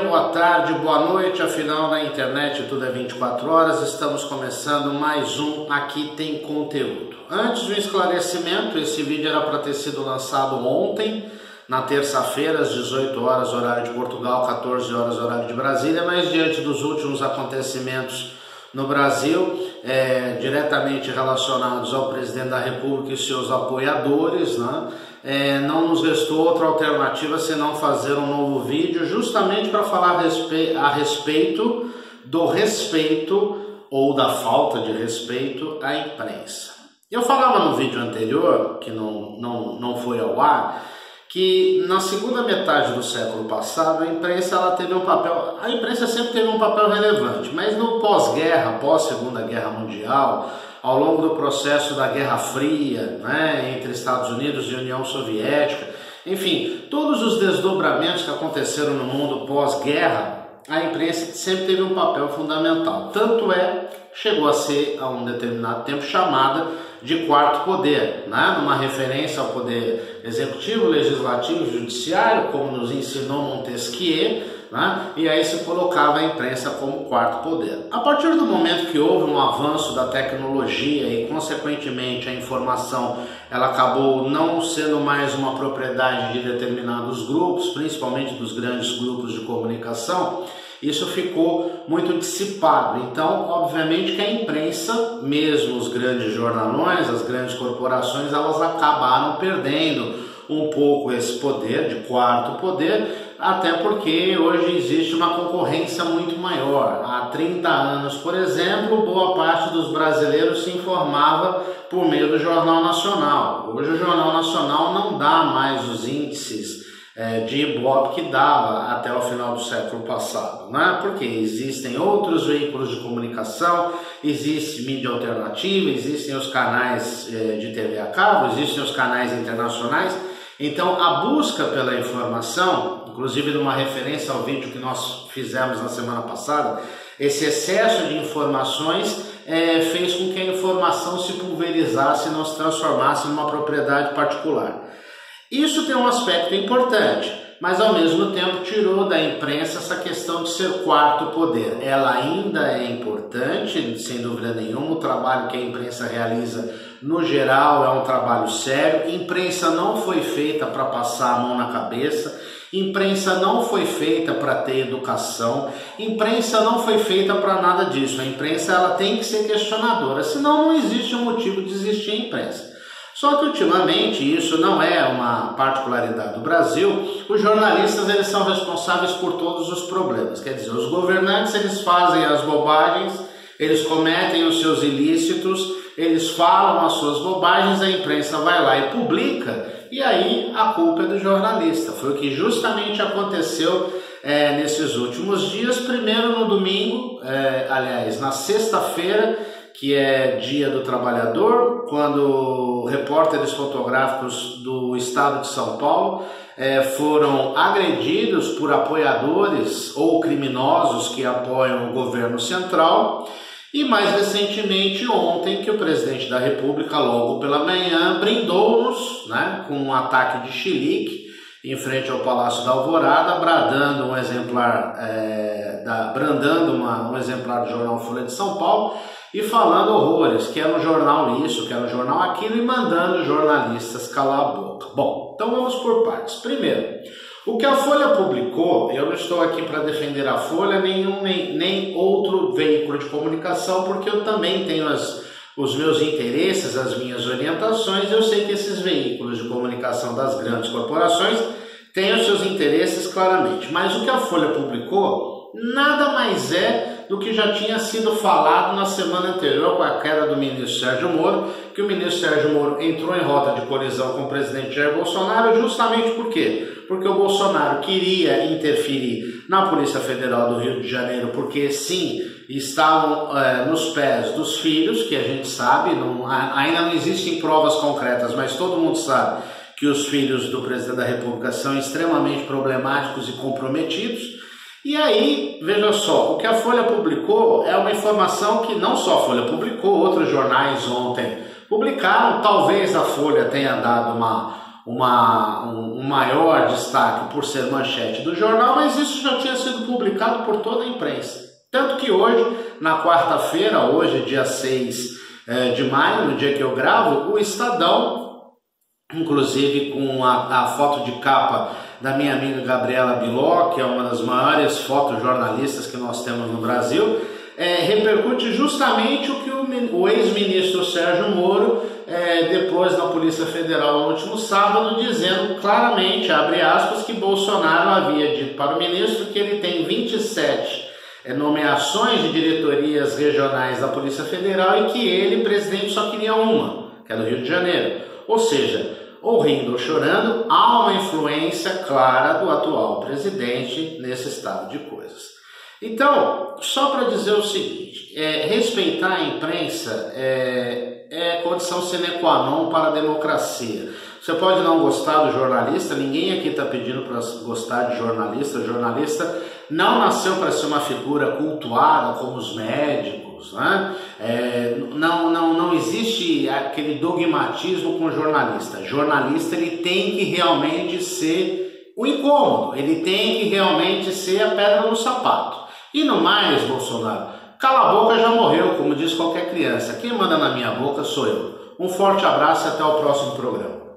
boa tarde, boa noite. Afinal, na internet tudo é 24 horas. Estamos começando mais um Aqui Tem Conteúdo. Antes do esclarecimento, esse vídeo era para ter sido lançado ontem, na terça-feira, às 18 horas, horário de Portugal, 14 horas, horário de Brasília, mas diante dos últimos acontecimentos no Brasil, é, diretamente relacionados ao presidente da República e seus apoiadores, né? É, não nos restou outra alternativa senão fazer um novo vídeo, justamente para falar a, respe a respeito do respeito ou da falta de respeito à imprensa. Eu falava no vídeo anterior, que não, não, não foi ao ar, que na segunda metade do século passado a imprensa ela teve um papel, a imprensa sempre teve um papel relevante, mas no pós-guerra, pós-segunda guerra mundial, ao longo do processo da Guerra Fria, né, entre Estados Unidos e União Soviética, enfim, todos os desdobramentos que aconteceram no mundo pós-guerra, a imprensa sempre teve um papel fundamental. Tanto é, chegou a ser a um determinado tempo chamada de quarto poder, né? numa referência ao poder executivo, legislativo, judiciário, como nos ensinou Montesquieu, né? e aí se colocava a imprensa como quarto poder. A partir do momento que houve um avanço da tecnologia e, consequentemente, a informação ela acabou não sendo mais uma propriedade de determinados grupos, principalmente dos grandes grupos de comunicação, isso ficou muito dissipado. Então, obviamente que a imprensa, mesmo os grandes jornalões, as grandes corporações, elas acabaram perdendo um pouco esse poder, de quarto poder, até porque hoje existe uma concorrência muito maior. Há 30 anos, por exemplo, boa parte dos brasileiros se informava por meio do Jornal Nacional. Hoje o Jornal Nacional não dá mais os índices é, de Ibope que dava até o final do século passado, né? porque existem outros veículos de comunicação, existe mídia alternativa, existem os canais é, de TV a cabo, existem os canais internacionais, então a busca pela informação, inclusive numa referência ao vídeo que nós fizemos na semana passada, esse excesso de informações é, fez com que a informação se pulverizasse e não se transformasse numa propriedade particular. Isso tem um aspecto importante, mas ao mesmo tempo tirou da imprensa essa questão de ser quarto poder. Ela ainda é importante, sem dúvida nenhuma, o trabalho que a imprensa realiza no geral é um trabalho sério. Imprensa não foi feita para passar a mão na cabeça. Imprensa não foi feita para ter educação, imprensa não foi feita para nada disso. A imprensa ela tem que ser questionadora, senão não existe um motivo de existir a imprensa. Só que ultimamente, isso não é uma particularidade do Brasil, os jornalistas eles são responsáveis por todos os problemas. Quer dizer, os governantes eles fazem as bobagens, eles cometem os seus ilícitos, eles falam as suas bobagens, a imprensa vai lá e publica, e aí a culpa é do jornalista. Foi o que justamente aconteceu é, nesses últimos dias. Primeiro no domingo, é, aliás, na sexta-feira, que é Dia do Trabalhador, quando repórteres fotográficos do estado de São Paulo é, foram agredidos por apoiadores ou criminosos que apoiam o governo central. E mais recentemente, ontem, que o presidente da República, logo pela manhã, brindou-nos né, com um ataque de chilique em frente ao Palácio da Alvorada, bradando um exemplar, é, da, brandando uma, um exemplar do jornal Folha de São Paulo e falando horrores, que era um jornal isso, que era um jornal aquilo, e mandando jornalistas calar a boca. Bom, então vamos por partes. Primeiro, o que a Folha publicou, eu não estou aqui para defender a Folha, nenhum, nem, nem outro veículo de comunicação, porque eu também tenho as, os meus interesses, as minhas orientações, eu sei que esses veículos de comunicação das grandes corporações têm os seus interesses claramente. Mas o que a Folha publicou nada mais é do que já tinha sido falado na semana anterior com a queda do ministro Sérgio Moro, que o ministro Sérgio Moro entrou em rota de colisão com o presidente Jair Bolsonaro, justamente por quê? Porque o Bolsonaro queria interferir na Polícia Federal do Rio de Janeiro, porque sim, estavam é, nos pés dos filhos, que a gente sabe, não, ainda não existem provas concretas, mas todo mundo sabe que os filhos do presidente da República são extremamente problemáticos e comprometidos. E aí, veja só, o que a Folha publicou é uma informação que não só a Folha publicou, outros jornais ontem publicaram. Talvez a Folha tenha dado uma, uma, um, maior destaque por ser manchete do jornal, mas isso já tinha sido publicado por toda a imprensa. Tanto que hoje, na quarta-feira, hoje, dia 6 eh, de maio, no dia que eu gravo, o Estadão, inclusive com a, a foto de capa da minha amiga Gabriela Biló, que é uma das maiores fotojornalistas que nós temos no Brasil, é, repercute justamente o que o, o ex-ministro Sérgio Moro, é, depois da Polícia Federal no último sábado, dizendo claramente, abre aspas, que Bolsonaro havia dito para o ministro que ele tem 27 é, nomeações de diretorias regionais da Polícia Federal e que ele, presidente, só queria uma, que é do Rio de Janeiro. Ou seja, ou rindo ou chorando, há uma influência clara do atual presidente nesse estado de coisas. Então, só para dizer o seguinte: é, respeitar a imprensa é, é condição sine qua non para a democracia. Você pode não gostar do jornalista, ninguém aqui está pedindo para gostar de jornalista. O jornalista não nasceu para ser uma figura cultuada como os médicos. Né? É, não, não, não existe aquele dogmatismo com jornalista. Jornalista ele tem que realmente ser o incômodo, ele tem que realmente ser a pedra no sapato. E no mais, Bolsonaro, cala a boca já morreu, como diz qualquer criança. Quem manda na minha boca sou eu. Um forte abraço e até o próximo programa.